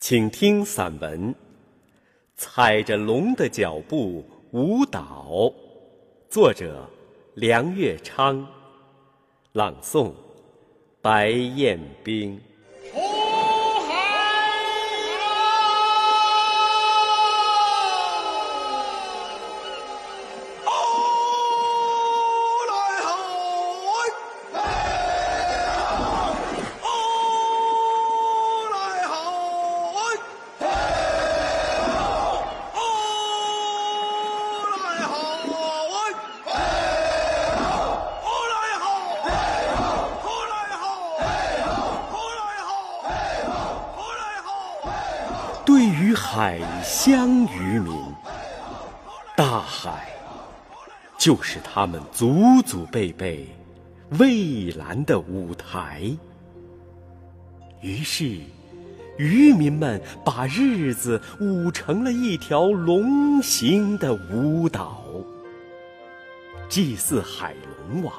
请听散文《踩着龙的脚步舞蹈》，作者梁月昌，朗诵白彦冰。对于海乡渔民，大海就是他们祖祖辈辈蔚蓝的舞台。于是，渔民们把日子舞成了一条龙形的舞蹈，祭祀海龙王，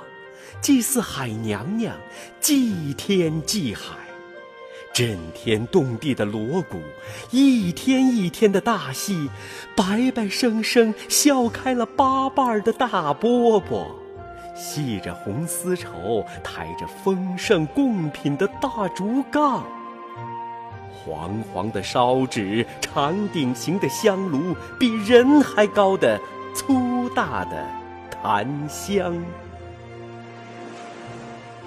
祭祀海娘娘，祭天祭海。震天动地的锣鼓，一天一天的大戏，白白生生笑开了八瓣的大饽饽，系着红丝绸，抬着丰盛贡品的大竹杠，黄黄的烧纸，长顶形的香炉，比人还高的粗大的檀香，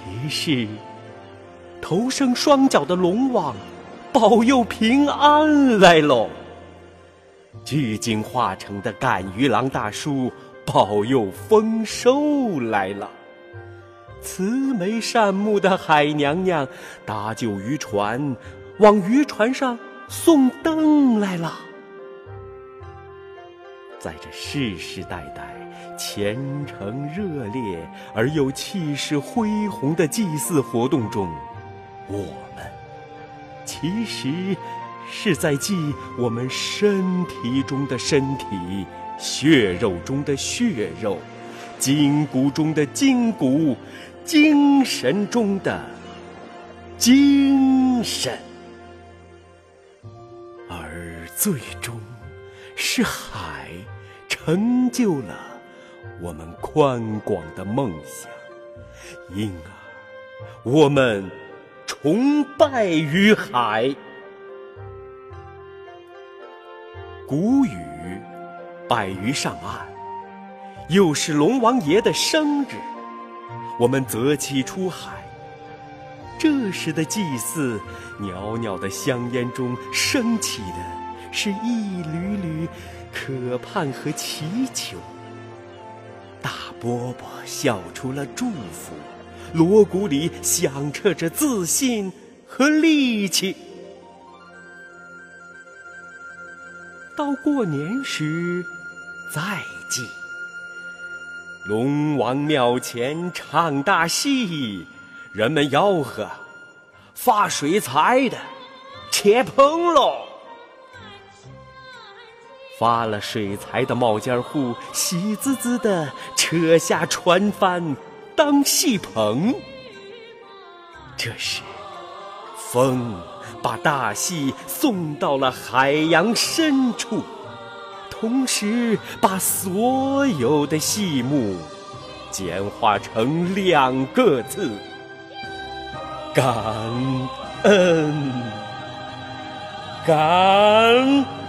于是。头生双脚的龙王，保佑平安来喽！聚精化成的赶鱼郎大叔，保佑丰收来了！慈眉善目的海娘娘，搭救渔船，往渔船上送灯来了。在这世世代代虔诚热烈而又气势恢宏的祭祀活动中，我们其实是在记我们身体中的身体、血肉中的血肉、筋骨中的筋骨、精神中的精神，而最终是海成就了我们宽广的梦想，因而我们。崇拜于海。谷雨摆鱼上岸，又是龙王爷的生日，我们择期出海。这时的祭祀，袅袅的香烟中升起的是一缕缕渴盼和祈求。大波波笑出了祝福。锣鼓里响彻着自信和力气。到过年时再祭。龙王庙前唱大戏，人们吆喝：“发水财的，切棚喽！”发了水财的冒尖户，喜滋滋的扯下船帆。当戏棚，这时，风把大戏送到了海洋深处，同时把所有的戏目简化成两个字：感恩，感。